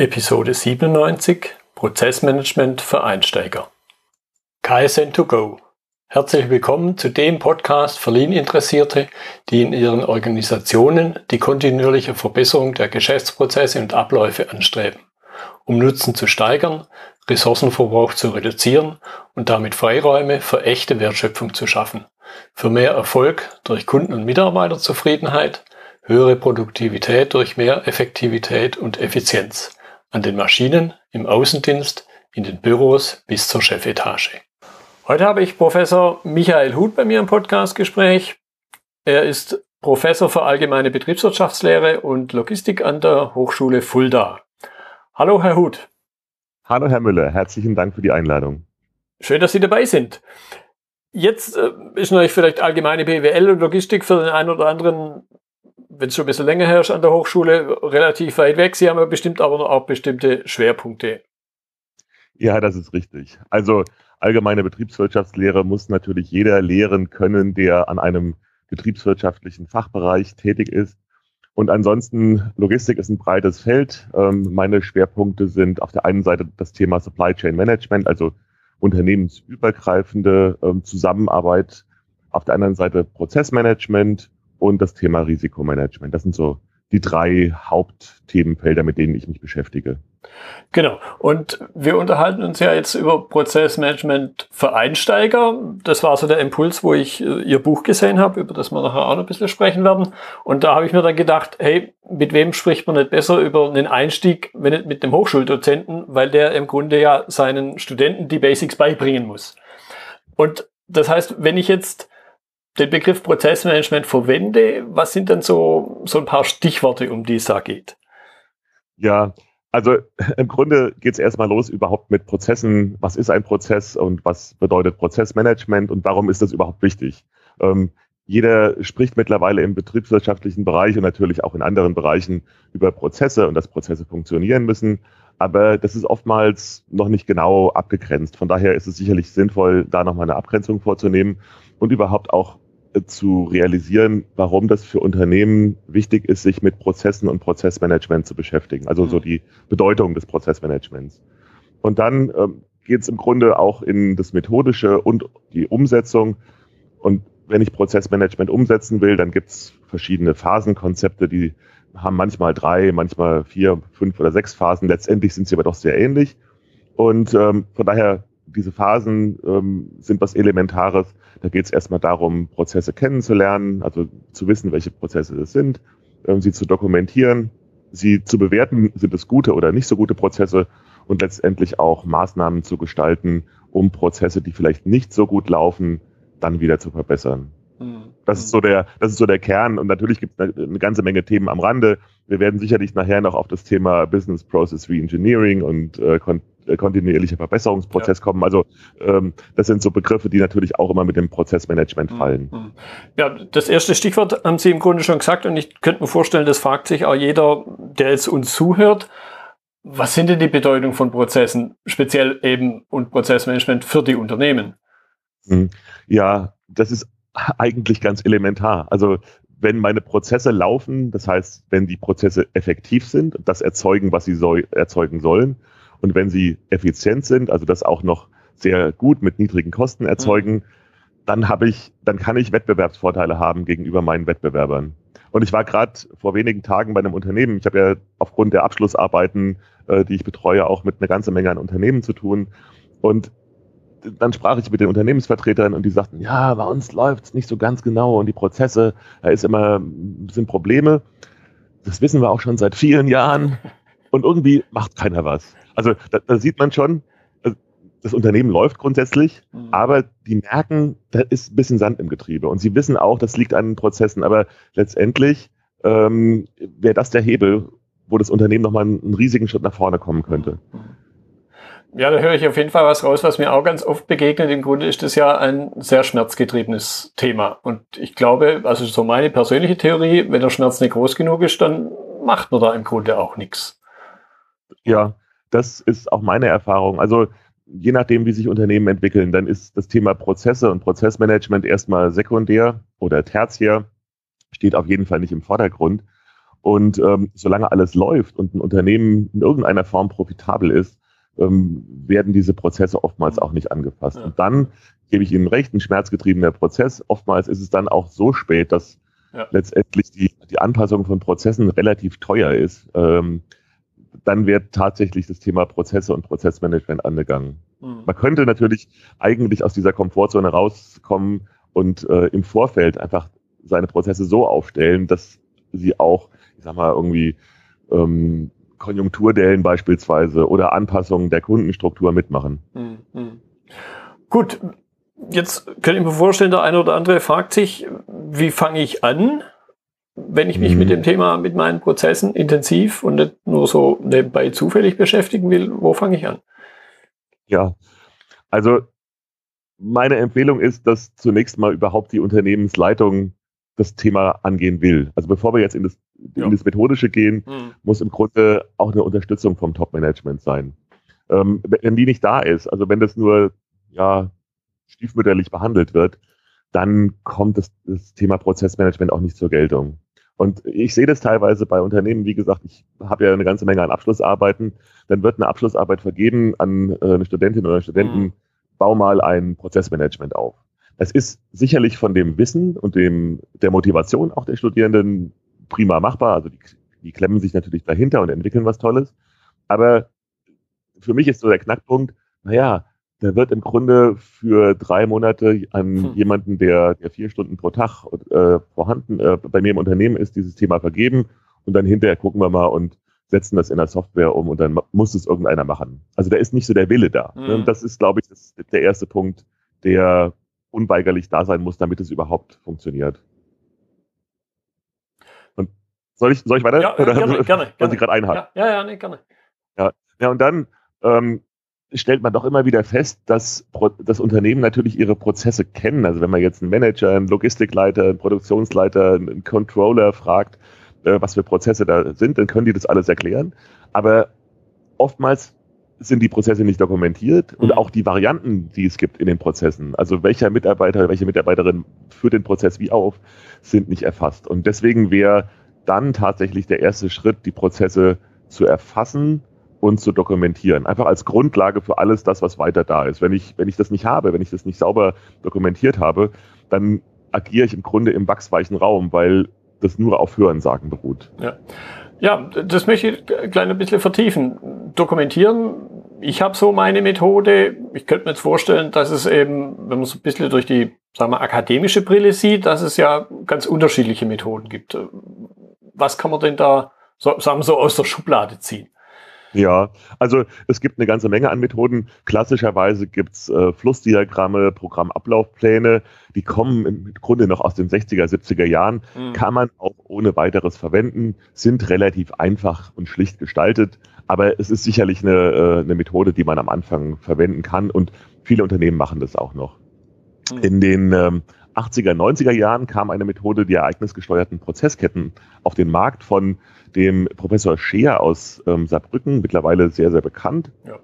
Episode 97 Prozessmanagement für Einsteiger. KSN2Go. Herzlich willkommen zu dem Podcast für Lean-Interessierte, die in ihren Organisationen die kontinuierliche Verbesserung der Geschäftsprozesse und Abläufe anstreben, um Nutzen zu steigern, Ressourcenverbrauch zu reduzieren und damit Freiräume für echte Wertschöpfung zu schaffen, für mehr Erfolg durch Kunden- und Mitarbeiterzufriedenheit, höhere Produktivität durch mehr Effektivität und Effizienz an den Maschinen, im Außendienst, in den Büros bis zur Chefetage. Heute habe ich Professor Michael Huth bei mir im Podcastgespräch. Er ist Professor für allgemeine Betriebswirtschaftslehre und Logistik an der Hochschule Fulda. Hallo, Herr Huth. Hallo, Herr Müller. Herzlichen Dank für die Einladung. Schön, dass Sie dabei sind. Jetzt äh, ist natürlich vielleicht allgemeine BWL und Logistik für den einen oder anderen wenn es schon ein bisschen länger her ist an der Hochschule, relativ weit weg. Sie haben ja bestimmt aber auch bestimmte Schwerpunkte. Ja, das ist richtig. Also allgemeine Betriebswirtschaftslehre muss natürlich jeder lehren können, der an einem betriebswirtschaftlichen Fachbereich tätig ist. Und ansonsten, Logistik ist ein breites Feld. Ähm, meine Schwerpunkte sind auf der einen Seite das Thema Supply Chain Management, also unternehmensübergreifende ähm, Zusammenarbeit. Auf der anderen Seite Prozessmanagement und das Thema Risikomanagement. Das sind so die drei Hauptthemenfelder, mit denen ich mich beschäftige. Genau. Und wir unterhalten uns ja jetzt über Prozessmanagement für Einsteiger. Das war so der Impuls, wo ich äh, Ihr Buch gesehen habe, über das wir nachher auch noch ein bisschen sprechen werden. Und da habe ich mir dann gedacht, hey, mit wem spricht man nicht besser über einen Einstieg, wenn nicht mit dem Hochschuldozenten, weil der im Grunde ja seinen Studenten die Basics beibringen muss. Und das heißt, wenn ich jetzt den Begriff Prozessmanagement verwende, was sind denn so, so ein paar Stichworte, um die es da geht? Ja, also im Grunde geht es erstmal los überhaupt mit Prozessen. Was ist ein Prozess und was bedeutet Prozessmanagement und warum ist das überhaupt wichtig? Ähm, jeder spricht mittlerweile im betriebswirtschaftlichen Bereich und natürlich auch in anderen Bereichen über Prozesse und dass Prozesse funktionieren müssen. Aber das ist oftmals noch nicht genau abgegrenzt. Von daher ist es sicherlich sinnvoll, da nochmal eine Abgrenzung vorzunehmen und überhaupt auch zu realisieren, warum das für Unternehmen wichtig ist, sich mit Prozessen und Prozessmanagement zu beschäftigen. Also mhm. so die Bedeutung des Prozessmanagements. Und dann ähm, geht es im Grunde auch in das Methodische und die Umsetzung. Und wenn ich Prozessmanagement umsetzen will, dann gibt es verschiedene Phasenkonzepte, die haben manchmal drei, manchmal vier, fünf oder sechs Phasen. Letztendlich sind sie aber doch sehr ähnlich. Und ähm, von daher diese Phasen ähm, sind was Elementares. Da geht es erstmal darum, Prozesse kennenzulernen, also zu wissen, welche Prozesse das sind, ähm, sie zu dokumentieren, sie zu bewerten, sind es gute oder nicht so gute Prozesse und letztendlich auch Maßnahmen zu gestalten, um Prozesse, die vielleicht nicht so gut laufen, dann wieder zu verbessern. Mhm. Das ist so der, das ist so der Kern. Und natürlich gibt es eine, ganze Menge Themen am Rande. Wir werden sicherlich nachher noch auf das Thema Business Process Reengineering und äh, kontinuierlicher Verbesserungsprozess ja. kommen. Also ähm, das sind so Begriffe, die natürlich auch immer mit dem Prozessmanagement mhm. fallen. Mhm. Ja, das erste Stichwort haben Sie im Grunde schon gesagt und ich könnte mir vorstellen, das fragt sich auch jeder, der jetzt uns zuhört. Was sind denn die Bedeutung von Prozessen, speziell eben und Prozessmanagement für die Unternehmen? Mhm. Ja, das ist eigentlich ganz elementar. Also wenn meine Prozesse laufen, das heißt, wenn die Prozesse effektiv sind, das erzeugen, was sie soll, erzeugen sollen, und wenn sie effizient sind, also das auch noch sehr gut mit niedrigen Kosten erzeugen, mhm. dann habe ich, dann kann ich Wettbewerbsvorteile haben gegenüber meinen Wettbewerbern. Und ich war gerade vor wenigen Tagen bei einem Unternehmen. Ich habe ja aufgrund der Abschlussarbeiten, äh, die ich betreue, auch mit einer ganzen Menge an Unternehmen zu tun. Und dann sprach ich mit den Unternehmensvertretern und die sagten, ja, bei uns läuft es nicht so ganz genau und die Prozesse, da ist immer, sind Probleme. Das wissen wir auch schon seit vielen Jahren. Und irgendwie macht keiner was. Also da, da sieht man schon, äh, das Unternehmen läuft grundsätzlich, mhm. aber die merken, da ist ein bisschen Sand im Getriebe. Und sie wissen auch, das liegt an den Prozessen. Aber letztendlich ähm, wäre das der Hebel, wo das Unternehmen nochmal einen, einen riesigen Schritt nach vorne kommen könnte. Ja, da höre ich auf jeden Fall was raus, was mir auch ganz oft begegnet. Im Grunde ist das ja ein sehr schmerzgetriebenes Thema. Und ich glaube, also so meine persönliche Theorie, wenn der Schmerz nicht groß genug ist, dann macht man da im Grunde auch nichts. Ja, das ist auch meine Erfahrung. Also je nachdem, wie sich Unternehmen entwickeln, dann ist das Thema Prozesse und Prozessmanagement erstmal sekundär oder tertiär, steht auf jeden Fall nicht im Vordergrund. Und ähm, solange alles läuft und ein Unternehmen in irgendeiner Form profitabel ist, ähm, werden diese Prozesse oftmals mhm. auch nicht angepasst. Ja. Und dann gebe ich Ihnen recht, ein schmerzgetriebener Prozess. Oftmals ist es dann auch so spät, dass ja. letztendlich die, die Anpassung von Prozessen relativ teuer ist. Ähm, dann wird tatsächlich das Thema Prozesse und Prozessmanagement angegangen. Mhm. Man könnte natürlich eigentlich aus dieser Komfortzone rauskommen und äh, im Vorfeld einfach seine Prozesse so aufstellen, dass sie auch, ich sag mal, irgendwie ähm, Konjunkturdellen beispielsweise oder Anpassungen der Kundenstruktur mitmachen. Mhm. Gut, jetzt könnte ich mir vorstellen, der eine oder andere fragt sich, wie fange ich an, wenn ich mich mhm. mit dem Thema, mit meinen Prozessen intensiv und nicht nur so nebenbei zufällig beschäftigen will, wo fange ich an? Ja, also meine Empfehlung ist, dass zunächst mal überhaupt die Unternehmensleitung das Thema angehen will. Also bevor wir jetzt in das, ja. in das Methodische gehen, mhm. muss im Grunde auch eine Unterstützung vom Top-Management sein. Ähm, wenn die nicht da ist, also wenn das nur ja, stiefmütterlich behandelt wird, dann kommt das, das Thema Prozessmanagement auch nicht zur Geltung. Und ich sehe das teilweise bei Unternehmen, wie gesagt, ich habe ja eine ganze Menge an Abschlussarbeiten, dann wird eine Abschlussarbeit vergeben an äh, eine Studentin oder einen Studenten, mhm. bau mal ein Prozessmanagement auf. Es ist sicherlich von dem Wissen und dem, der Motivation auch der Studierenden prima machbar. Also die, die klemmen sich natürlich dahinter und entwickeln was Tolles. Aber für mich ist so der Knackpunkt, naja, da wird im Grunde für drei Monate an hm. jemanden, der, der vier Stunden pro Tag äh, vorhanden äh, bei mir im Unternehmen ist, dieses Thema vergeben und dann hinterher gucken wir mal und setzen das in der Software um und dann muss es irgendeiner machen. Also da ist nicht so der Wille da. Mhm. Das ist, glaube ich, das, der erste Punkt, der unweigerlich da sein muss, damit es überhaupt funktioniert. Und soll ich, soll ich weiter? Ja, Oder gerne, gerne. Wollen Sie gerade einhaken? Ja, ja, ja, nee, gerne. Ja, ja und dann ähm, stellt man doch immer wieder fest, dass das Unternehmen natürlich ihre Prozesse kennen. Also wenn man jetzt einen Manager, einen Logistikleiter, einen Produktionsleiter, einen Controller fragt, äh, was für Prozesse da sind, dann können die das alles erklären. Aber oftmals sind die Prozesse nicht dokumentiert und mhm. auch die Varianten, die es gibt in den Prozessen, also welcher Mitarbeiter, welche Mitarbeiterin führt den Prozess wie auf, sind nicht erfasst. Und deswegen wäre dann tatsächlich der erste Schritt, die Prozesse zu erfassen und zu dokumentieren. Einfach als Grundlage für alles das, was weiter da ist. Wenn ich, wenn ich das nicht habe, wenn ich das nicht sauber dokumentiert habe, dann agiere ich im Grunde im wachsweichen Raum, weil das nur auf Hörensagen beruht. Ja. Ja, das möchte ich ein klein bisschen vertiefen. Dokumentieren, ich habe so meine Methode. Ich könnte mir jetzt vorstellen, dass es eben, wenn man so ein bisschen durch die sagen wir, akademische Brille sieht, dass es ja ganz unterschiedliche Methoden gibt. Was kann man denn da, so, sagen wir so, aus der Schublade ziehen? Ja, also es gibt eine ganze Menge an Methoden. Klassischerweise gibt's äh, Flussdiagramme, Programmablaufpläne, die kommen im Grunde noch aus den 60er, 70er Jahren, mhm. kann man auch ohne weiteres verwenden, sind relativ einfach und schlicht gestaltet, aber es ist sicherlich eine, äh, eine Methode, die man am Anfang verwenden kann und viele Unternehmen machen das auch noch. Mhm. In den ähm, 80er, 90er Jahren kam eine Methode, die ereignisgesteuerten Prozessketten auf den Markt von dem Professor Scheer aus ähm, Saarbrücken, mittlerweile sehr, sehr bekannt. Ja.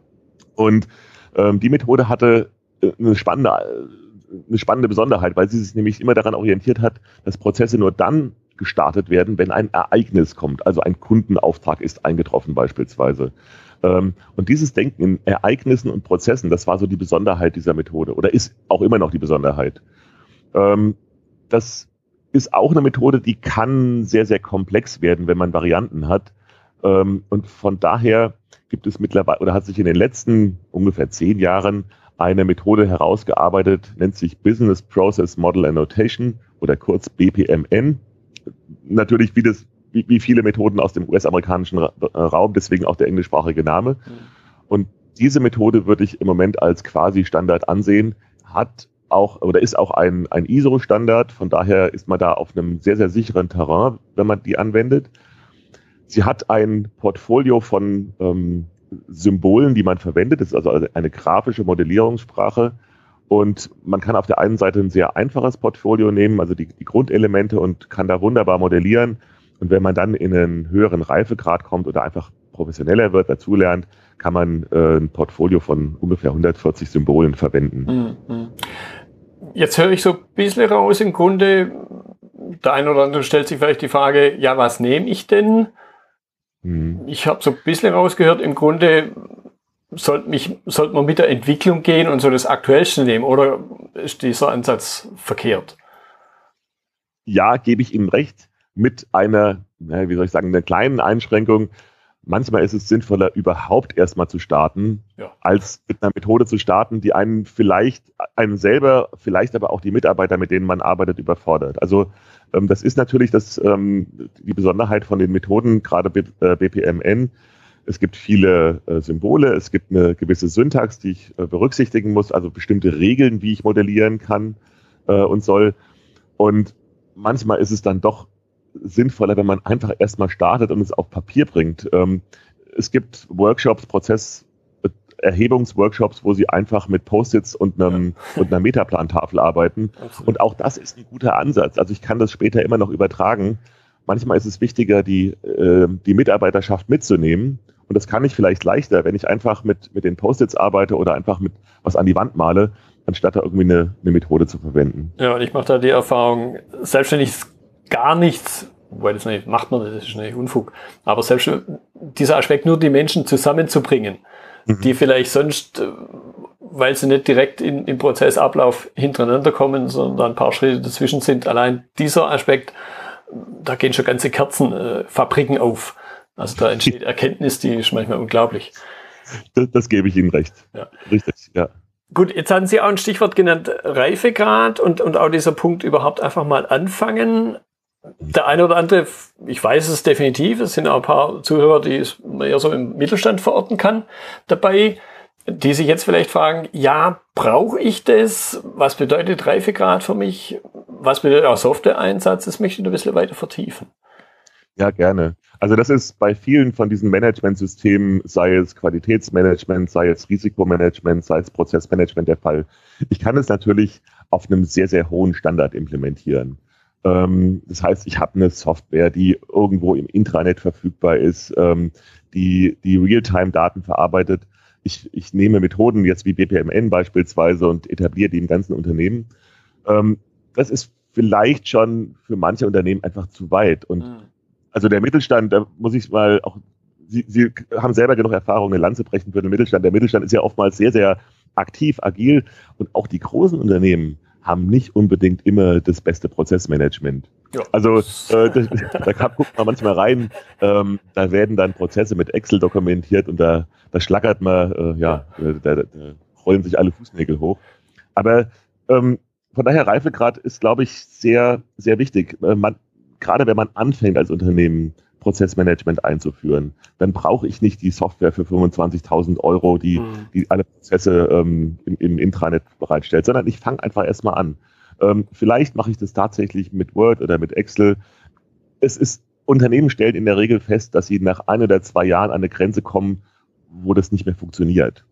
Und ähm, die Methode hatte äh, eine spannende, äh, eine spannende Besonderheit, weil sie sich nämlich immer daran orientiert hat, dass Prozesse nur dann gestartet werden, wenn ein Ereignis kommt, also ein Kundenauftrag ist eingetroffen beispielsweise. Ähm, und dieses Denken in Ereignissen und Prozessen, das war so die Besonderheit dieser Methode oder ist auch immer noch die Besonderheit. Ähm, das ist auch eine Methode, die kann sehr, sehr komplex werden, wenn man Varianten hat. Ähm, und von daher gibt es mittlerweile oder hat sich in den letzten ungefähr zehn Jahren eine Methode herausgearbeitet, nennt sich Business Process Model Annotation oder kurz BPMN. Natürlich wie, das, wie, wie viele Methoden aus dem US-amerikanischen Raum, deswegen auch der englischsprachige Name. Mhm. Und diese Methode würde ich im Moment als quasi Standard ansehen, hat auch oder ist auch ein, ein ISO-Standard. Von daher ist man da auf einem sehr, sehr sicheren Terrain, wenn man die anwendet. Sie hat ein Portfolio von ähm, Symbolen, die man verwendet. Das ist also eine grafische Modellierungssprache. Und man kann auf der einen Seite ein sehr einfaches Portfolio nehmen, also die, die Grundelemente und kann da wunderbar modellieren. Und wenn man dann in einen höheren Reifegrad kommt oder einfach professioneller wird, dazulernt, kann man äh, ein Portfolio von ungefähr 140 Symbolen verwenden. Mhm. Jetzt höre ich so ein bisschen raus, im Grunde der eine oder andere stellt sich vielleicht die Frage, ja, was nehme ich denn? Mhm. Ich habe so ein bisschen rausgehört, im Grunde sollte, mich, sollte man mit der Entwicklung gehen und so das Aktuellste nehmen, oder ist dieser Ansatz verkehrt? Ja, gebe ich Ihnen recht, mit einer, wie soll ich sagen, einer kleinen Einschränkung. Manchmal ist es sinnvoller, überhaupt erstmal zu starten, ja. als mit einer Methode zu starten, die einen vielleicht, einen selber, vielleicht aber auch die Mitarbeiter, mit denen man arbeitet, überfordert. Also ähm, das ist natürlich das, ähm, die Besonderheit von den Methoden, gerade BPMN. Äh, es gibt viele äh, Symbole, es gibt eine gewisse Syntax, die ich äh, berücksichtigen muss, also bestimmte Regeln, wie ich modellieren kann und soll. Und manchmal ist es dann doch sinnvoller, wenn man einfach erstmal startet und es auf Papier bringt. Ähm, es gibt Workshops, Prozess, Erhebungsworkshops, wo sie einfach mit Post-its und, einem, ja. und einer Metaplantafel arbeiten. Absolut. Und auch das ist ein guter Ansatz. Also ich kann das später immer noch übertragen. Manchmal ist es wichtiger, die, äh, die Mitarbeiterschaft mitzunehmen. Und das kann ich vielleicht leichter, wenn ich einfach mit, mit den Post-its arbeite oder einfach mit was an die Wand male, anstatt da irgendwie eine, eine Methode zu verwenden. Ja, und ich mache da die Erfahrung, selbstständig gar nichts, wobei das nicht macht man, das ist nicht Unfug, aber selbst dieser Aspekt, nur die Menschen zusammenzubringen, mhm. die vielleicht sonst, äh, weil sie nicht direkt in, im Prozessablauf hintereinander kommen, sondern ein paar Schritte dazwischen sind, allein dieser Aspekt, da gehen schon ganze Kerzenfabriken äh, auf. Also da entsteht Erkenntnis, die ist manchmal unglaublich. Das, das gebe ich Ihnen recht. Ja. Richtig, ja. Gut, jetzt hatten Sie auch ein Stichwort genannt, Reifegrad und, und auch dieser Punkt überhaupt einfach mal anfangen der eine oder andere, ich weiß es definitiv, es sind auch ein paar Zuhörer, die man eher so im Mittelstand verorten kann, dabei, die sich jetzt vielleicht fragen, ja, brauche ich das? Was bedeutet Reifegrad für mich? Was bedeutet auch Software-Einsatz? Das möchte ich ein bisschen weiter vertiefen. Ja, gerne. Also das ist bei vielen von diesen Managementsystemen, sei es Qualitätsmanagement, sei es Risikomanagement, sei es Prozessmanagement der Fall. Ich kann es natürlich auf einem sehr, sehr hohen Standard implementieren. Ähm, das heißt, ich habe eine Software, die irgendwo im Intranet verfügbar ist, ähm, die die Realtime-Daten verarbeitet. Ich, ich nehme Methoden jetzt wie BPMN beispielsweise und etabliere die im ganzen Unternehmen. Ähm, das ist vielleicht schon für manche Unternehmen einfach zu weit. Und mhm. also der Mittelstand, da muss ich mal auch, Sie, Sie haben selber genug Erfahrung, eine Lanze brechen für den Mittelstand. Der Mittelstand ist ja oftmals sehr, sehr aktiv, agil und auch die großen Unternehmen haben nicht unbedingt immer das beste Prozessmanagement. Ja. Also äh, das, da kann, guckt man manchmal rein, ähm, da werden dann Prozesse mit Excel dokumentiert und da, da schlackert man, äh, ja, da, da, da rollen sich alle Fußnägel hoch. Aber ähm, von daher Reifegrad ist, glaube ich, sehr, sehr wichtig. Äh, man, gerade wenn man anfängt als Unternehmen, Prozessmanagement einzuführen. Dann brauche ich nicht die Software für 25.000 Euro, die, mhm. die alle Prozesse ähm, im, im, Intranet bereitstellt, sondern ich fange einfach erstmal an. Ähm, vielleicht mache ich das tatsächlich mit Word oder mit Excel. Es ist, Unternehmen stellen in der Regel fest, dass sie nach ein oder zwei Jahren an eine Grenze kommen, wo das nicht mehr funktioniert.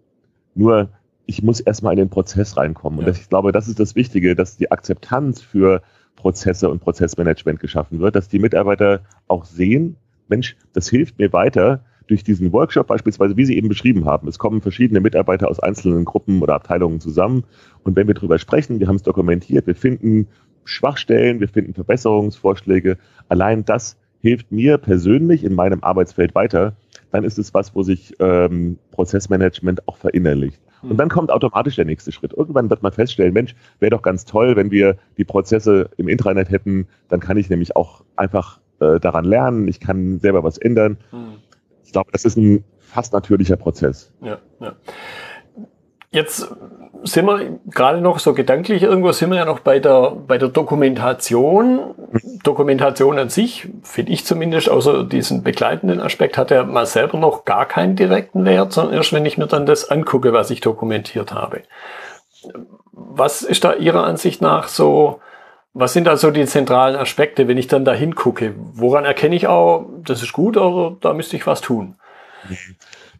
Nur ich muss erstmal in den Prozess reinkommen. Und ja. das, ich glaube, das ist das Wichtige, dass die Akzeptanz für Prozesse und Prozessmanagement geschaffen wird, dass die Mitarbeiter auch sehen, Mensch, das hilft mir weiter durch diesen Workshop beispielsweise, wie Sie eben beschrieben haben. Es kommen verschiedene Mitarbeiter aus einzelnen Gruppen oder Abteilungen zusammen. Und wenn wir darüber sprechen, wir haben es dokumentiert, wir finden Schwachstellen, wir finden Verbesserungsvorschläge. Allein das hilft mir persönlich in meinem Arbeitsfeld weiter. Dann ist es was, wo sich ähm, Prozessmanagement auch verinnerlicht. Und dann kommt automatisch der nächste Schritt. Irgendwann wird man feststellen, Mensch, wäre doch ganz toll, wenn wir die Prozesse im Intranet hätten. Dann kann ich nämlich auch einfach äh, daran lernen, ich kann selber was ändern. Hm. Ich glaube, das ist ein fast natürlicher Prozess. Ja, ja. Jetzt sind wir gerade noch so gedanklich irgendwo sind wir ja noch bei der, bei der Dokumentation. Dokumentation an sich, finde ich zumindest, außer diesen begleitenden Aspekt, hat ja mal selber noch gar keinen direkten Wert, sondern erst wenn ich mir dann das angucke, was ich dokumentiert habe. Was ist da Ihrer Ansicht nach so, was sind da so die zentralen Aspekte, wenn ich dann da hingucke? Woran erkenne ich auch, das ist gut oder da müsste ich was tun?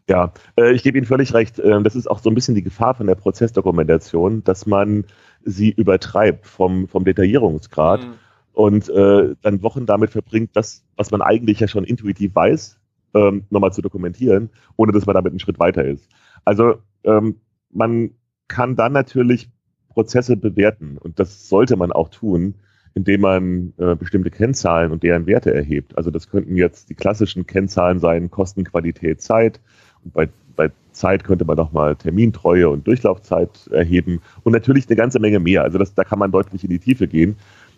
Ja, äh, ich gebe Ihnen völlig recht. Äh, das ist auch so ein bisschen die Gefahr von der Prozessdokumentation, dass man sie übertreibt vom, vom Detaillierungsgrad mhm. und äh, dann Wochen damit verbringt, das, was man eigentlich ja schon intuitiv weiß, ähm, nochmal zu dokumentieren, ohne dass man damit einen Schritt weiter ist. Also ähm, man kann dann natürlich Prozesse bewerten und das sollte man auch tun, indem man äh, bestimmte Kennzahlen und deren Werte erhebt. Also das könnten jetzt die klassischen Kennzahlen sein, Kosten, Qualität, Zeit. Bei, bei Zeit könnte man nochmal Termintreue und Durchlaufzeit erheben und natürlich eine ganze Menge mehr. Also das, da kann man deutlich in die Tiefe gehen.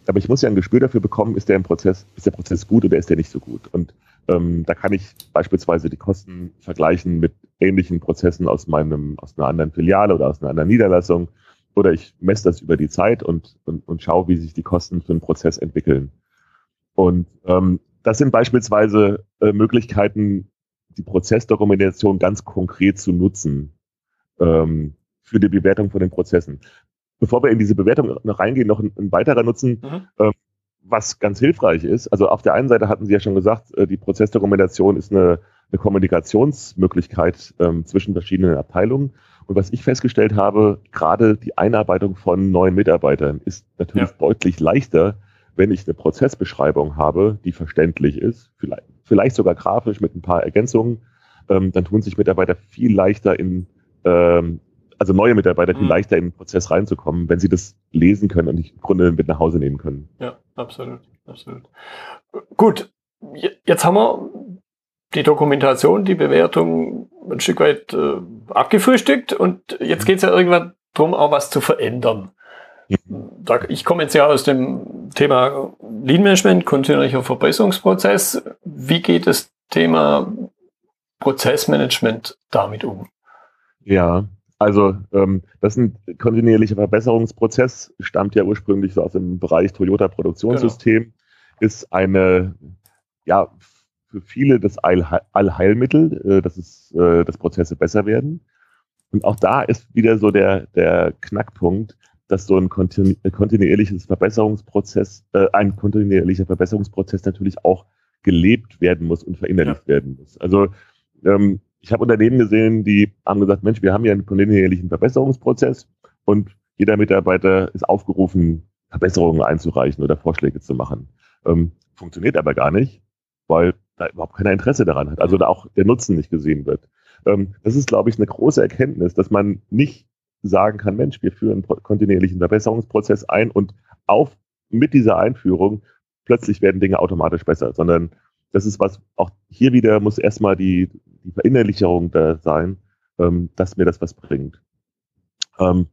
Aber ich muss ja ein Gespür dafür bekommen, ist der, im Prozess, ist der Prozess gut oder ist der nicht so gut. Und ähm, da kann ich beispielsweise die Kosten vergleichen mit ähnlichen Prozessen aus meinem, aus einer anderen Filiale oder aus einer anderen Niederlassung. Oder ich messe das über die Zeit und, und, und schaue, wie sich die Kosten für einen Prozess entwickeln. Und ähm, das sind beispielsweise äh, Möglichkeiten, die Prozessdokumentation ganz konkret zu nutzen ähm, für die Bewertung von den Prozessen. Bevor wir in diese Bewertung noch reingehen, noch ein, ein weiterer Nutzen, mhm. ähm, was ganz hilfreich ist. Also auf der einen Seite hatten Sie ja schon gesagt, äh, die Prozessdokumentation ist eine, eine Kommunikationsmöglichkeit ähm, zwischen verschiedenen Abteilungen. Und was ich festgestellt habe, gerade die Einarbeitung von neuen Mitarbeitern ist natürlich ja. deutlich leichter, wenn ich eine Prozessbeschreibung habe, die verständlich ist, vielleicht, vielleicht sogar grafisch mit ein paar Ergänzungen, ähm, dann tun sich Mitarbeiter viel leichter in, ähm, also neue Mitarbeiter viel mhm. leichter in den Prozess reinzukommen, wenn sie das lesen können und im Grunde mit nach Hause nehmen können. Ja, absolut, absolut. Gut, jetzt haben wir die Dokumentation, die Bewertung ein Stück weit äh, abgefrühstückt und jetzt mhm. geht es ja irgendwann darum, auch was zu verändern. Ich komme jetzt ja aus dem Thema Lean Management, kontinuierlicher Verbesserungsprozess. Wie geht das Thema Prozessmanagement damit um? Ja, also ähm, das ist ein kontinuierlicher Verbesserungsprozess, stammt ja ursprünglich so aus dem Bereich Toyota Produktionssystem, genau. ist eine, ja, für viele das Allheilmittel, äh, dass, es, äh, dass Prozesse besser werden. Und auch da ist wieder so der, der Knackpunkt, dass so ein kontinu kontinuierliches Verbesserungsprozess, äh, ein kontinuierlicher Verbesserungsprozess natürlich auch gelebt werden muss und verinnerlicht ja. werden muss. Also ähm, ich habe Unternehmen gesehen, die haben gesagt, Mensch, wir haben ja einen kontinuierlichen Verbesserungsprozess und jeder Mitarbeiter ist aufgerufen, Verbesserungen einzureichen oder Vorschläge zu machen. Ähm, funktioniert aber gar nicht, weil da überhaupt keiner Interesse daran hat, also da auch der Nutzen nicht gesehen wird. Ähm, das ist, glaube ich, eine große Erkenntnis, dass man nicht sagen kann, Mensch, wir führen einen kontinuierlichen Verbesserungsprozess ein und auf, mit dieser Einführung plötzlich werden Dinge automatisch besser, sondern das ist was, auch hier wieder muss erstmal die, die Verinnerlichung da sein, ähm, dass mir das was bringt. Ähm,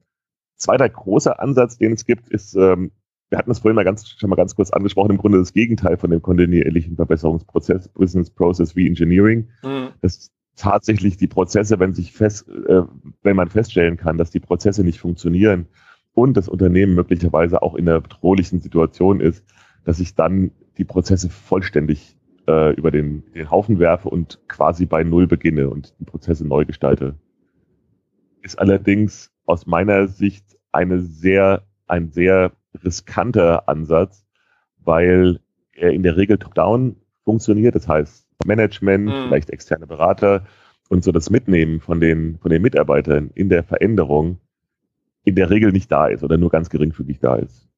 zweiter großer Ansatz, den es gibt, ist, ähm, wir hatten das vorhin mal ganz, schon mal ganz kurz angesprochen, im Grunde das Gegenteil von dem kontinuierlichen Verbesserungsprozess, Business Process Reengineering. Mhm. Das tatsächlich die Prozesse, wenn sich fest, äh, wenn man feststellen kann, dass die Prozesse nicht funktionieren und das Unternehmen möglicherweise auch in einer bedrohlichen Situation ist, dass ich dann die Prozesse vollständig äh, über den, den Haufen werfe und quasi bei Null beginne und die Prozesse neu gestalte. Ist allerdings aus meiner Sicht eine sehr, ein sehr riskanter Ansatz, weil er in der Regel top-down funktioniert. Das heißt, Management, mhm. vielleicht externe Berater und so das Mitnehmen von den, von den Mitarbeitern in der Veränderung in der Regel nicht da ist oder nur ganz geringfügig da ist.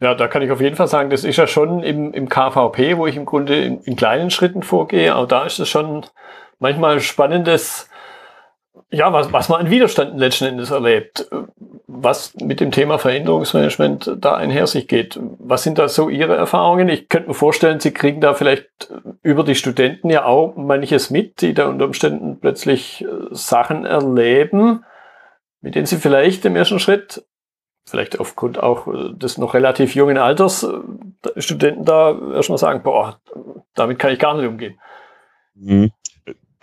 Ja, da kann ich auf jeden Fall sagen, das ist ja schon im, im KVP, wo ich im Grunde in, in kleinen Schritten vorgehe, auch da ist es schon manchmal spannendes, ja, was, was man an Widerständen letzten Endes erlebt, was mit dem Thema Veränderungsmanagement da einher sich geht. Was sind da so Ihre Erfahrungen? Ich könnte mir vorstellen, Sie kriegen da vielleicht über die Studenten ja auch manches mit, die da unter Umständen plötzlich äh, Sachen erleben, mit denen Sie vielleicht im ersten Schritt, vielleicht aufgrund auch äh, des noch relativ jungen Alters, äh, Studenten da erstmal sagen, boah, damit kann ich gar nicht umgehen. Mhm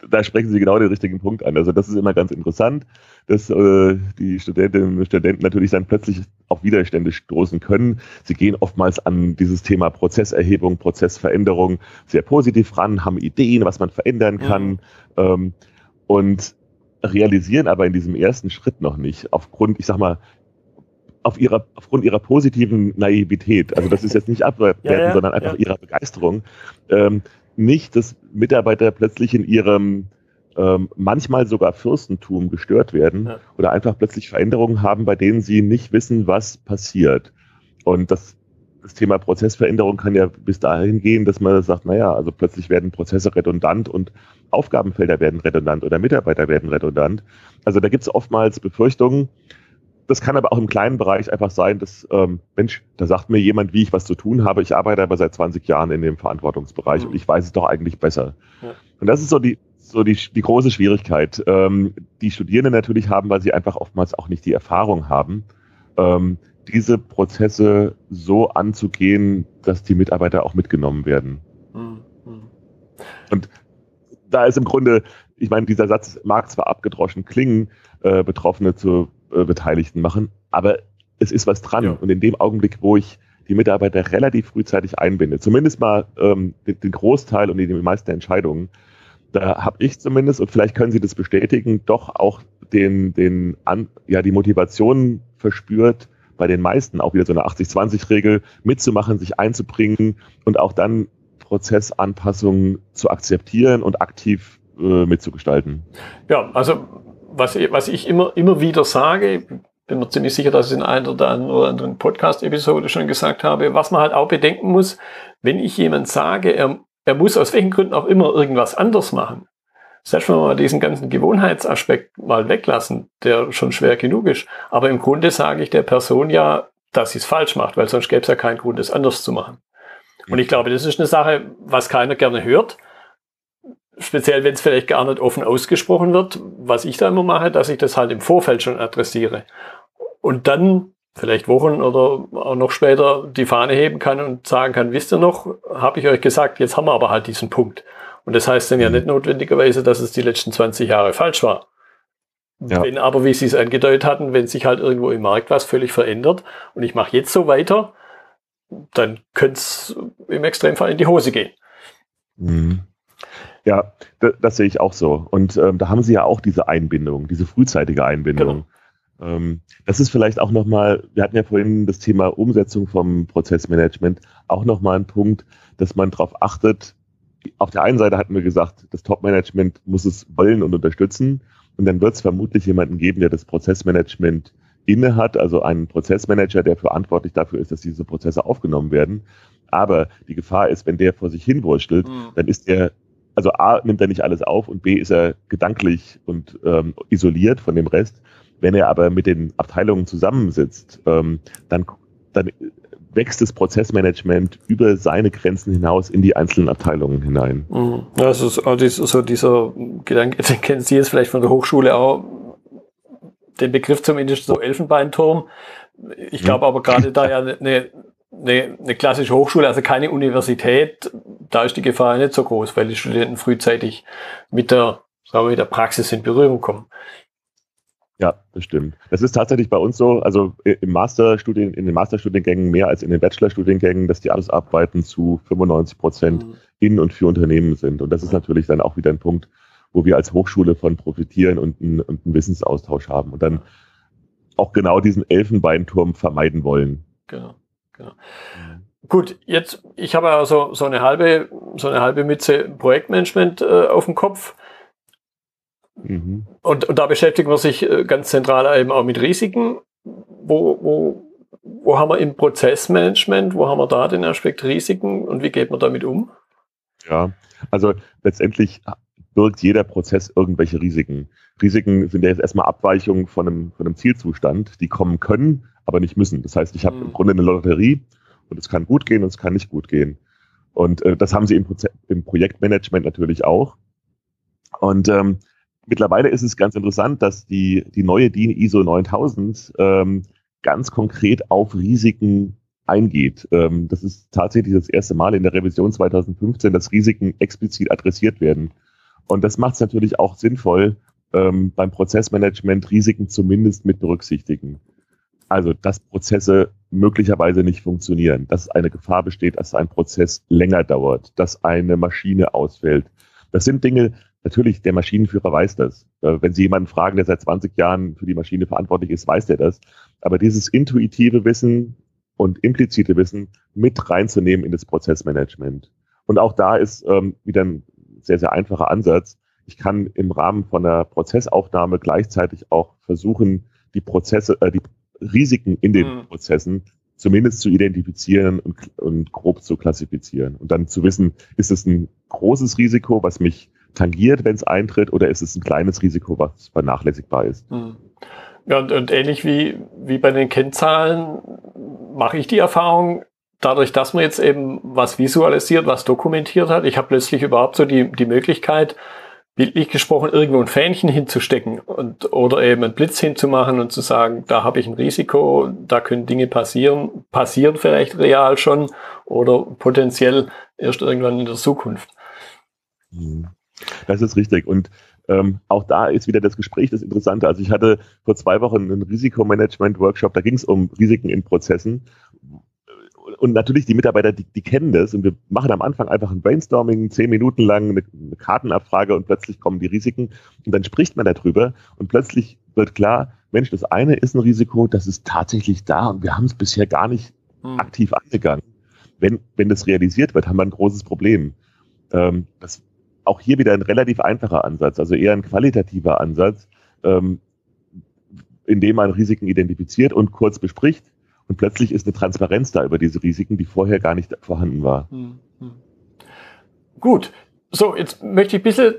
da sprechen Sie genau den richtigen Punkt an. Also das ist immer ganz interessant, dass äh, die Studentinnen und Studenten natürlich dann plötzlich auf Widerstände stoßen können. Sie gehen oftmals an dieses Thema Prozesserhebung, Prozessveränderung sehr positiv ran, haben Ideen, was man verändern kann mhm. ähm, und realisieren aber in diesem ersten Schritt noch nicht, aufgrund, ich sag mal, auf ihrer, aufgrund ihrer positiven Naivität, also das ist jetzt nicht abwerten, ja, ja, sondern einfach ja. ihrer Begeisterung, ähm, nicht, dass Mitarbeiter plötzlich in ihrem ähm, manchmal sogar Fürstentum gestört werden ja. oder einfach plötzlich Veränderungen haben, bei denen sie nicht wissen, was passiert. Und das, das Thema Prozessveränderung kann ja bis dahin gehen, dass man sagt, naja, also plötzlich werden Prozesse redundant und Aufgabenfelder werden redundant oder Mitarbeiter werden redundant. Also da gibt es oftmals Befürchtungen, das kann aber auch im kleinen Bereich einfach sein, dass, ähm, Mensch, da sagt mir jemand, wie ich was zu tun habe. Ich arbeite aber seit 20 Jahren in dem Verantwortungsbereich mhm. und ich weiß es doch eigentlich besser. Ja. Und das ist so die, so die, die große Schwierigkeit, ähm, die Studierenden natürlich haben, weil sie einfach oftmals auch nicht die Erfahrung haben, ähm, diese Prozesse so anzugehen, dass die Mitarbeiter auch mitgenommen werden. Mhm. Und da ist im Grunde, ich meine, dieser Satz mag zwar abgedroschen klingen, äh, Betroffene zu äh, Beteiligten machen, aber es ist was dran. Ja. Und in dem Augenblick, wo ich die Mitarbeiter relativ frühzeitig einbinde, zumindest mal ähm, den, den, Großteil und die, die meisten Entscheidungen, da habe ich zumindest, und vielleicht können Sie das bestätigen, doch auch den, den an, ja, die Motivation verspürt, bei den meisten auch wieder so eine 80-20-Regel mitzumachen, sich einzubringen und auch dann Prozessanpassungen zu akzeptieren und aktiv äh, mitzugestalten. Ja, also was, was ich immer, immer wieder sage, bin mir ziemlich sicher, dass ich in einer oder anderen Podcast-Episode schon gesagt habe, was man halt auch bedenken muss, wenn ich jemand sage, er, er muss aus welchen Gründen auch immer irgendwas anders machen, selbst wenn wir mal diesen ganzen Gewohnheitsaspekt mal weglassen, der schon schwer genug ist, aber im Grunde sage ich der Person ja, dass sie es falsch macht, weil sonst gäbe es ja keinen Grund, es anders zu machen. Und ich glaube, das ist eine Sache, was keiner gerne hört. Speziell, wenn es vielleicht gar nicht offen ausgesprochen wird, was ich da immer mache, dass ich das halt im Vorfeld schon adressiere. Und dann vielleicht Wochen oder auch noch später die Fahne heben kann und sagen kann, wisst ihr noch, habe ich euch gesagt, jetzt haben wir aber halt diesen Punkt. Und das heißt dann ja mhm. nicht notwendigerweise, dass es die letzten 20 Jahre falsch war. Ja. Wenn aber, wie Sie es angedeutet hatten, wenn sich halt irgendwo im Markt was völlig verändert und ich mache jetzt so weiter, dann könnte es im Extremfall in die Hose gehen. Mhm. Ja, das, sehe ich auch so. Und ähm, da haben Sie ja auch diese Einbindung, diese frühzeitige Einbindung. Genau. Ähm, das ist vielleicht auch nochmal, wir hatten ja vorhin das Thema Umsetzung vom Prozessmanagement, auch nochmal ein Punkt, dass man darauf achtet. Auf der einen Seite hatten wir gesagt, das Top-Management muss es wollen und unterstützen. Und dann wird es vermutlich jemanden geben, der das Prozessmanagement inne hat, also einen Prozessmanager, der verantwortlich dafür ist, dass diese Prozesse aufgenommen werden. Aber die Gefahr ist, wenn der vor sich hin wurschtelt, mhm. dann ist er, also A, nimmt er nicht alles auf und B, ist er gedanklich und ähm, isoliert von dem Rest. Wenn er aber mit den Abteilungen zusammensitzt, ähm, dann, dann wächst das Prozessmanagement über seine Grenzen hinaus in die einzelnen Abteilungen hinein. Mhm. Das ist so dieser Gedanke, den kennen Sie jetzt vielleicht von der Hochschule auch, den Begriff zumindest so Elfenbeinturm. Ich glaube aber gerade da ja eine, eine, eine klassische Hochschule, also keine Universität, da ist die Gefahr nicht so groß, weil die Studenten frühzeitig mit der, sagen wir, mit der Praxis in Berührung kommen. Ja, das stimmt. Das ist tatsächlich bei uns so, also im Masterstudien, in den Masterstudiengängen mehr als in den Bachelorstudiengängen, dass die Arbeitsarbeiten zu 95 Prozent mhm. in und für Unternehmen sind. Und das ist natürlich dann auch wieder ein Punkt, wo wir als Hochschule von profitieren und, ein, und einen Wissensaustausch haben und dann auch genau diesen Elfenbeinturm vermeiden wollen. Genau, genau. Mhm. Gut, jetzt, ich habe ja so, so eine halbe, so eine halbe Mütze Projektmanagement äh, auf dem Kopf. Mhm. Und, und da beschäftigt man sich äh, ganz zentral eben auch mit Risiken. Wo, wo, wo haben wir im Prozessmanagement, wo haben wir da den Aspekt Risiken und wie geht man damit um? Ja, also letztendlich birgt jeder Prozess irgendwelche Risiken. Risiken sind ja jetzt erstmal Abweichungen von einem, von einem Zielzustand, die kommen können, aber nicht müssen. Das heißt, ich habe mhm. im Grunde eine Lotterie und es kann gut gehen und es kann nicht gut gehen. Und äh, das haben sie im, Proze im Projektmanagement natürlich auch. Und ähm, mittlerweile ist es ganz interessant, dass die, die neue DIN ISO 9000 ähm, ganz konkret auf Risiken eingeht. Ähm, das ist tatsächlich das erste Mal in der Revision 2015, dass Risiken explizit adressiert werden. Und das macht es natürlich auch sinnvoll, ähm, beim Prozessmanagement Risiken zumindest mit berücksichtigen. Also, dass Prozesse möglicherweise nicht funktionieren, dass eine Gefahr besteht, dass ein Prozess länger dauert, dass eine Maschine ausfällt. Das sind Dinge, natürlich, der Maschinenführer weiß das. Äh, wenn Sie jemanden fragen, der seit 20 Jahren für die Maschine verantwortlich ist, weiß der das. Aber dieses intuitive Wissen und implizite Wissen mit reinzunehmen in das Prozessmanagement. Und auch da ist ähm, wieder ein sehr, sehr einfacher Ansatz. Ich kann im Rahmen von einer Prozessaufnahme gleichzeitig auch versuchen, die Prozesse, äh, die Risiken in den mhm. Prozessen zumindest zu identifizieren und, und grob zu klassifizieren. Und dann zu wissen, ist es ein großes Risiko, was mich tangiert, wenn es eintritt, oder ist es ein kleines Risiko, was vernachlässigbar ist? Mhm. Ja, und, und ähnlich wie, wie bei den Kennzahlen mache ich die Erfahrung, dadurch, dass man jetzt eben was visualisiert, was dokumentiert hat, ich habe plötzlich überhaupt so die, die Möglichkeit, bildlich gesprochen, irgendwo ein Fähnchen hinzustecken und oder eben einen Blitz hinzumachen und zu sagen, da habe ich ein Risiko, da können Dinge passieren, passieren vielleicht real schon oder potenziell erst irgendwann in der Zukunft. Mhm. Das ist richtig. Und ähm, auch da ist wieder das Gespräch das Interessante. Also ich hatte vor zwei Wochen einen Risikomanagement-Workshop, da ging es um Risiken in Prozessen und natürlich die Mitarbeiter, die, die kennen das und wir machen am Anfang einfach ein Brainstorming, zehn Minuten lang eine, eine Kartenabfrage und plötzlich kommen die Risiken und dann spricht man darüber und plötzlich wird klar, Mensch, das eine ist ein Risiko, das ist tatsächlich da und wir haben es bisher gar nicht mhm. aktiv angegangen. Wenn, wenn das realisiert wird, haben wir ein großes Problem. Ähm, das auch hier wieder ein relativ einfacher Ansatz, also eher ein qualitativer Ansatz, ähm, indem man Risiken identifiziert und kurz bespricht und plötzlich ist eine Transparenz da über diese Risiken, die vorher gar nicht vorhanden war. Hm, hm. Gut. So, jetzt möchte ich ein bisschen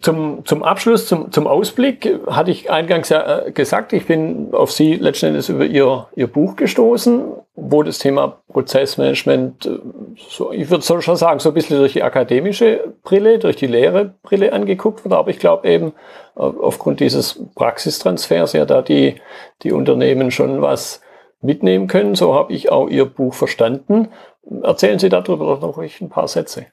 zum, zum Abschluss, zum, zum Ausblick, hatte ich eingangs ja äh, gesagt, ich bin auf Sie letzten Endes über Ihr, Ihr Buch gestoßen, wo das Thema Prozessmanagement, äh, so, ich würde schon sagen, so ein bisschen durch die akademische Brille, durch die Lehrerbrille angeguckt wird, aber ich glaube eben, äh, aufgrund dieses Praxistransfers ja da die, die Unternehmen schon was mitnehmen können. So habe ich auch Ihr Buch verstanden. Erzählen Sie darüber noch ein paar Sätze.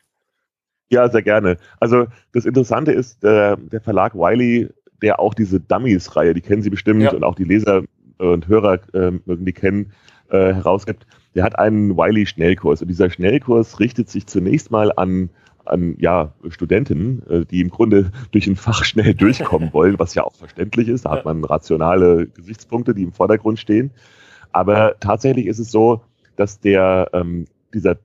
Ja, sehr gerne. Also das Interessante ist, der, der Verlag Wiley, der auch diese Dummies-Reihe, die kennen Sie bestimmt ja. und auch die Leser und Hörer äh, mögen die kennen, äh, herausgibt, der hat einen Wiley-Schnellkurs. Und dieser Schnellkurs richtet sich zunächst mal an an ja, Studenten, äh, die im Grunde durch ein Fach schnell durchkommen wollen, was ja auch verständlich ist. Da hat man rationale Gesichtspunkte, die im Vordergrund stehen. Aber tatsächlich ist es so, dass der ähm, dieser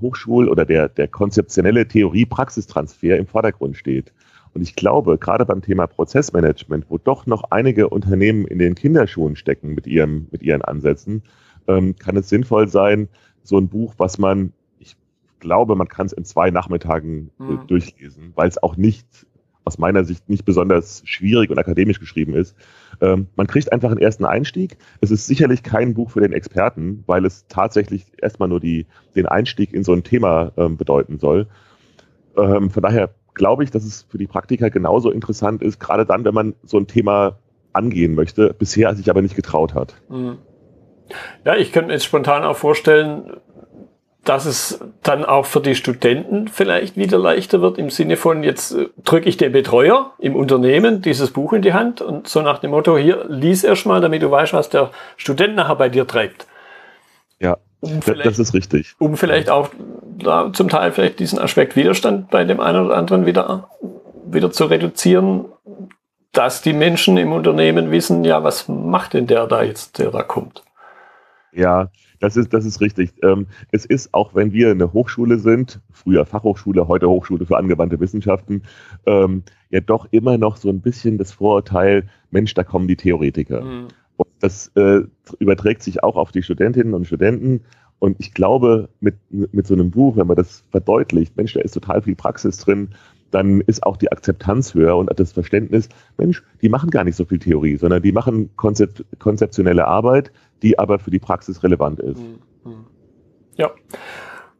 Hochschul- oder der, der konzeptionelle Theorie-Praxistransfer im Vordergrund steht. Und ich glaube, gerade beim Thema Prozessmanagement, wo doch noch einige Unternehmen in den Kinderschuhen stecken mit, ihrem, mit ihren Ansätzen, ähm, kann es sinnvoll sein, so ein Buch, was man, ich glaube, man kann es in zwei Nachmittagen äh, mhm. durchlesen, weil es auch nicht aus meiner Sicht nicht besonders schwierig und akademisch geschrieben ist. Ähm, man kriegt einfach einen ersten Einstieg. Es ist sicherlich kein Buch für den Experten, weil es tatsächlich erstmal nur die, den Einstieg in so ein Thema ähm, bedeuten soll. Ähm, von daher glaube ich, dass es für die Praktiker genauso interessant ist, gerade dann, wenn man so ein Thema angehen möchte, bisher sich aber nicht getraut hat. Mhm. Ja, ich könnte mir jetzt spontan auch vorstellen, dass es dann auch für die Studenten vielleicht wieder leichter wird, im Sinne von, jetzt äh, drücke ich dem Betreuer im Unternehmen dieses Buch in die Hand und so nach dem Motto, hier, lies erst mal, damit du weißt, was der Student nachher bei dir treibt. Ja, um das ist richtig. Um vielleicht auch da zum Teil vielleicht diesen Aspekt Widerstand bei dem einen oder anderen wieder, wieder zu reduzieren, dass die Menschen im Unternehmen wissen, ja, was macht denn der da jetzt, der da kommt? Ja, das ist, das ist richtig. Ähm, es ist, auch wenn wir eine Hochschule sind, früher Fachhochschule, heute Hochschule für angewandte Wissenschaften, ähm, ja doch immer noch so ein bisschen das Vorurteil, Mensch, da kommen die Theoretiker. Mhm. Und das äh, überträgt sich auch auf die Studentinnen und Studenten. Und ich glaube, mit, mit so einem Buch, wenn man das verdeutlicht, Mensch, da ist total viel Praxis drin, dann ist auch die Akzeptanz höher und das Verständnis, Mensch, die machen gar nicht so viel Theorie, sondern die machen konzept, konzeptionelle Arbeit, die aber für die Praxis relevant ist. Hm, hm. Ja,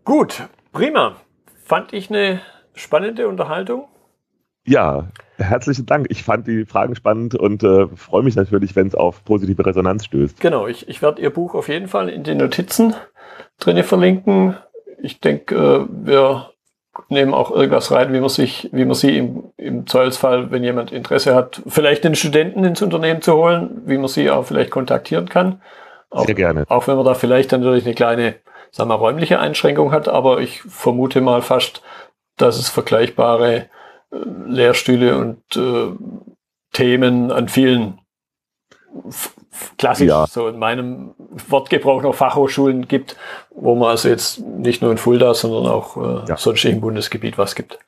gut, prima. Fand ich eine spannende Unterhaltung. Ja, herzlichen Dank. Ich fand die Fragen spannend und äh, freue mich natürlich, wenn es auf positive Resonanz stößt. Genau, ich, ich werde Ihr Buch auf jeden Fall in den Notizen drinne verlinken. Ich denke, äh, wir nehmen auch irgendwas rein, wie man sich, wie man sie im, im Zweifelsfall, wenn jemand Interesse hat, vielleicht den Studenten ins Unternehmen zu holen, wie man sie auch vielleicht kontaktieren kann. Auch, Sehr gerne. Auch wenn man da vielleicht dann natürlich eine kleine, sagen wir, räumliche Einschränkung hat, aber ich vermute mal fast, dass es vergleichbare äh, Lehrstühle und äh, Themen an vielen klassisch ja. so in meinem Wortgebrauch noch Fachhochschulen gibt, wo man also jetzt nicht nur in Fulda, sondern auch äh, ja. sonst im Bundesgebiet was gibt.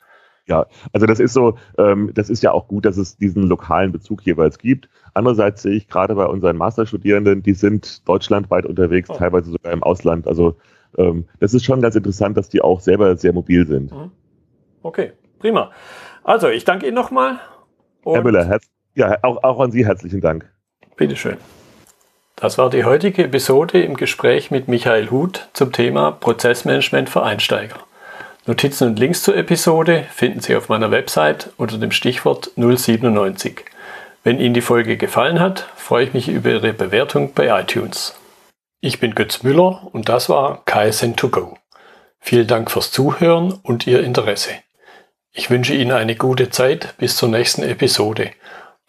Ja, also das ist so, ähm, das ist ja auch gut, dass es diesen lokalen Bezug jeweils gibt. Andererseits sehe ich gerade bei unseren Masterstudierenden, die sind deutschlandweit unterwegs, oh. teilweise sogar im Ausland. Also ähm, das ist schon ganz interessant, dass die auch selber sehr mobil sind. Mhm. Okay, prima. Also ich danke Ihnen nochmal. Herr Müller, ja, auch, auch an Sie herzlichen Dank. Bitteschön. Das war die heutige Episode im Gespräch mit Michael Huth zum Thema Prozessmanagement für Einsteiger. Notizen und Links zur Episode finden Sie auf meiner Website unter dem Stichwort 097. Wenn Ihnen die Folge gefallen hat, freue ich mich über Ihre Bewertung bei iTunes. Ich bin Götz Müller und das war KSN2Go. Vielen Dank fürs Zuhören und Ihr Interesse. Ich wünsche Ihnen eine gute Zeit bis zur nächsten Episode.